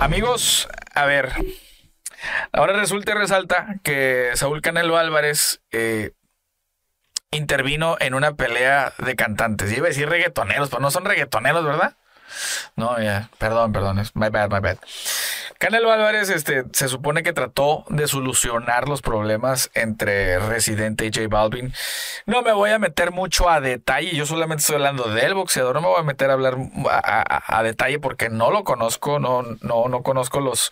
Amigos, a ver. Ahora resulta y resalta que Saúl Canelo Álvarez eh, intervino en una pelea de cantantes. Iba a decir reggaetoneros, pero no son reggaetoneros, ¿verdad? No, ya, perdón, perdón, my bad, my bad. Canelo Álvarez este, se supone que trató de solucionar los problemas entre Residente y J Balvin. No me voy a meter mucho a detalle, yo solamente estoy hablando del boxeador, no me voy a meter a hablar a, detalle porque no lo conozco, no, no, no conozco los,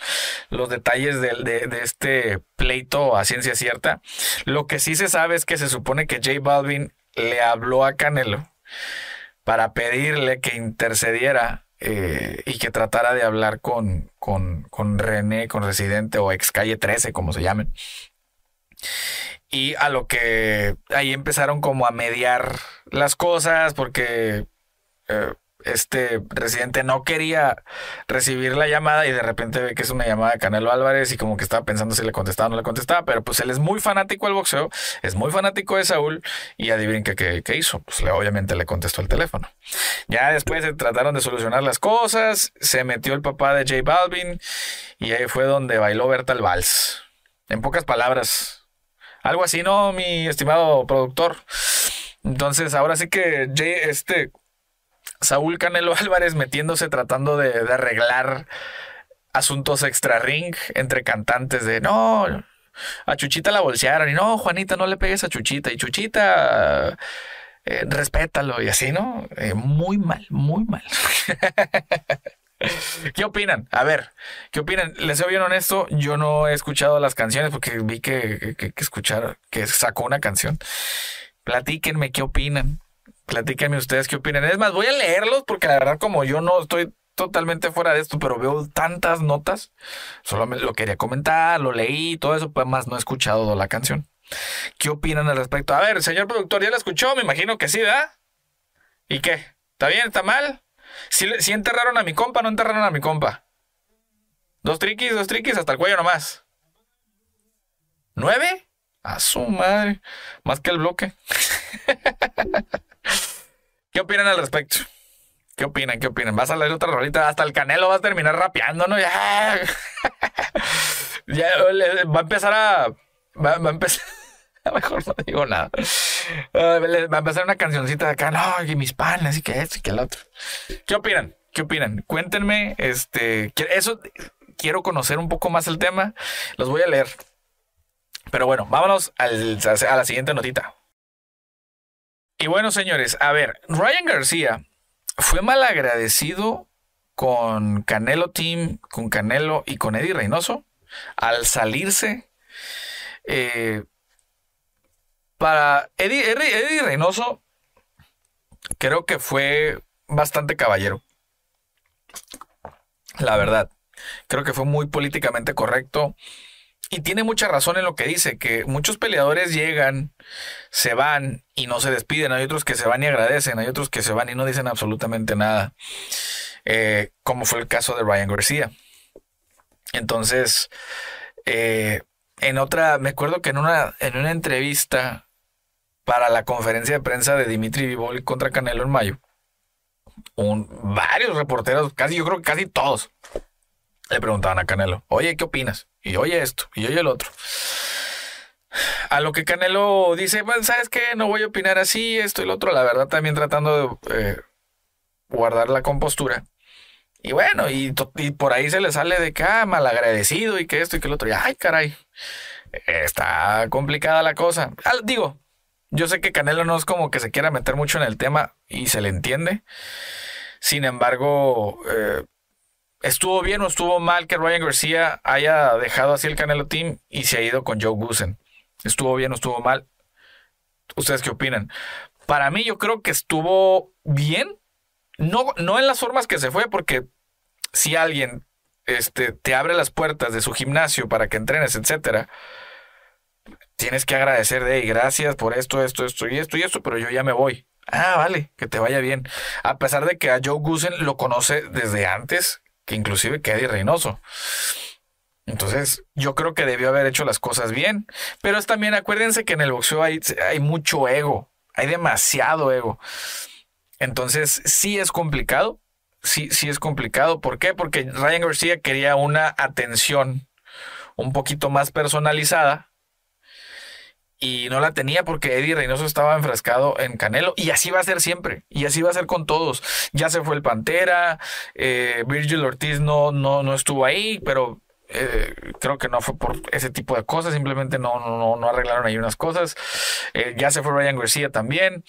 los detalles de, de, este pleito a ciencia cierta. Lo que sí se sabe es que se supone que J Balvin le habló a Canelo para pedirle que intercediera eh, y que tratara de hablar con, con, con René, con Residente o ex calle 13, como se llamen. Y a lo que ahí empezaron como a mediar las cosas porque eh, este residente no quería recibir la llamada y de repente ve que es una llamada de Canelo Álvarez y como que estaba pensando si le contestaba o no le contestaba, pero pues él es muy fanático del boxeo, es muy fanático de Saúl y adivinen qué, hizo, pues le, obviamente le contestó el teléfono. Ya después se trataron de solucionar las cosas, se metió el papá de J Balvin y ahí fue donde bailó Berta el vals. En pocas palabras, algo así, ¿no, mi estimado productor? Entonces, ahora sí que Jay, este, Saúl Canelo Álvarez metiéndose tratando de, arreglar asuntos extra ring entre cantantes de no, a Chuchita la bolsearon y no, Juanita, no le pegues a Chuchita y Chuchita, eh, respétalo y así, ¿no? Eh, muy mal, muy mal. ¿Qué opinan? A ver, ¿qué opinan? Les soy bien honesto, yo no he escuchado las canciones porque vi que, que, que, que sacó una canción. Platíquenme qué opinan. Platíquenme ustedes qué opinan. Es más, voy a leerlos porque la verdad como yo no estoy totalmente fuera de esto, pero veo tantas notas, solo lo quería comentar, lo leí, todo eso, pues más no he escuchado la canción. ¿Qué opinan al respecto? A ver, señor productor, ¿ya la escuchó? Me imagino que sí, ¿verdad? ¿Y qué? ¿Está bien? ¿Está mal? Si, si enterraron a mi compa, no enterraron a mi compa. Dos triquis, dos triquis, hasta el cuello nomás. ¿Nueve? A su madre. Más que el bloque. ¿Qué opinan al respecto? ¿Qué opinan? ¿Qué opinan? ¿Vas a leer otra rolita? Hasta el Canelo va a terminar rapeando, ¿no? Ya. va a empezar a. A empezar. Mejor no digo nada. va a empezar una cancioncita de acá, no, y mis panes, y que esto y que el otro. ¿Qué opinan? ¿Qué opinan? Cuéntenme, este, eso, quiero conocer un poco más el tema. Los voy a leer. Pero bueno, vámonos a la siguiente notita. Y bueno, señores, a ver, Ryan García fue mal agradecido con Canelo Team, con Canelo y con Eddie Reynoso al salirse. Eh, para Eddie, Eddie Reynoso, creo que fue bastante caballero. La verdad, creo que fue muy políticamente correcto. Y tiene mucha razón en lo que dice, que muchos peleadores llegan, se van y no se despiden. Hay otros que se van y agradecen, hay otros que se van y no dicen absolutamente nada. Eh, como fue el caso de Ryan García. Entonces, eh, en otra, me acuerdo que en una, en una entrevista para la conferencia de prensa de Dimitri Vivol contra Canelo en mayo, un, varios reporteros, casi yo creo que casi todos, le preguntaban a Canelo, oye, ¿qué opinas? y oye esto, y oye el otro. A lo que Canelo dice, bueno, ¿sabes qué? No voy a opinar así, esto y lo otro. La verdad, también tratando de eh, guardar la compostura. Y bueno, y, por ahí se le sale de que, ah, malagradecido y que esto y que el otro. Y, ay, caray, está complicada la cosa. digo, yo sé que Canelo no es como que se quiera meter mucho en el tema y se le entiende. Sin embargo, eh, ¿Estuvo bien o estuvo mal que Ryan García haya dejado así el Canelo Team y se ha ido con Joe Gusen? ¿Estuvo bien o estuvo mal? ¿Ustedes qué opinan? Para mí yo creo que estuvo bien. No, no en las formas que se fue, porque si alguien este, te abre las puertas de su gimnasio para que entrenes, etcétera, tienes que agradecer de gracias por esto, esto, esto y esto y esto, pero yo ya me voy. Ah, vale, que te vaya bien. A pesar de que a Joe Gusen lo conoce desde antes, que inclusive que Eddie Reynoso. Entonces, yo creo que debió haber hecho las cosas bien, pero es también, acuérdense que en el boxeo hay, hay mucho ego, hay demasiado ego. Entonces, sí es complicado, sí, sí es complicado. ¿Por qué? Porque Ryan García quería una atención un poquito más personalizada y no la tenía porque Eddie Reynoso estaba enfrascado en Canelo y así va a ser siempre y así va a ser con todos. Ya se fue el Pantera, eh, Virgil Ortiz no, no, no estuvo ahí, pero eh, creo que no fue por ese tipo de cosas, simplemente no, no, no arreglaron ahí unas cosas. Eh, ya se fue Ryan García también.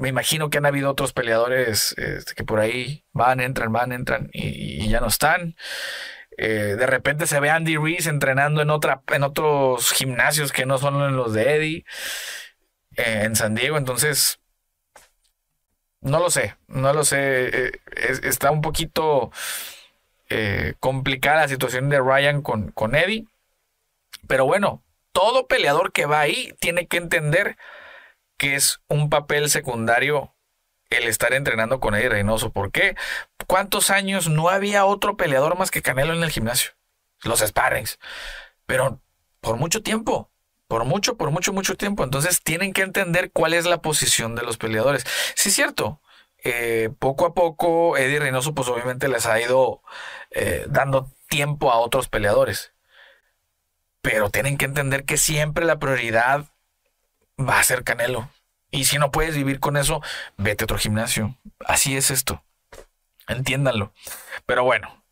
me imagino que han habido otros peleadores este, que por ahí van, entran, van, entran y ya no están. Eh, de repente se ve Andy Reese entrenando en, otra, en otros gimnasios que no son los de Eddie eh, en San Diego. Entonces, no lo sé, no lo sé. Eh, está un poquito complicada la situación de Ryan con, con Eddie. Pero bueno, todo peleador que va ahí tiene que entender que es un papel secundario el estar entrenando con Eddie Reynoso. ¿Por qué? ¿Cuántos años no había otro peleador más que Canelo en el gimnasio? Los sparrings. Pero por mucho tiempo. Por mucho, por mucho, mucho tiempo. Entonces tienen que entender cuál es la posición de los peleadores. Sí, es cierto. Eh, poco a poco Eddie Reynoso pues obviamente les ha ido eh, dando tiempo a otros peleadores. Pero tienen que entender que siempre la prioridad va a ser Canelo. Y si no puedes vivir con eso, vete a otro gimnasio. Así es esto. Entiéndanlo. Pero bueno,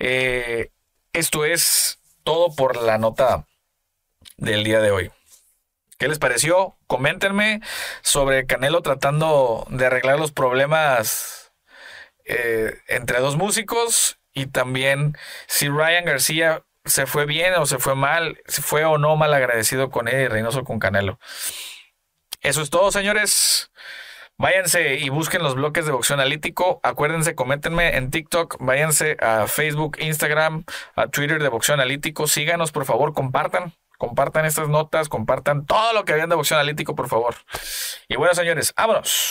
eh, esto es todo por la nota del día de hoy. ¿Qué les pareció? Coméntenme sobre Canelo tratando de arreglar los problemas eh, entre dos músicos y también si Ryan García se fue bien o se fue mal, si fue o no mal agradecido con Eddie Reynoso con Canelo. Eso es todo, señores. Váyanse y busquen los bloques de boxeo analítico. Acuérdense, coméntenme en TikTok. Váyanse a Facebook, Instagram, a Twitter de boxeo analítico. Síganos, por favor, compartan. Compartan estas notas, compartan todo lo que habían de boxeo analítico, por favor. Y bueno, señores, vámonos.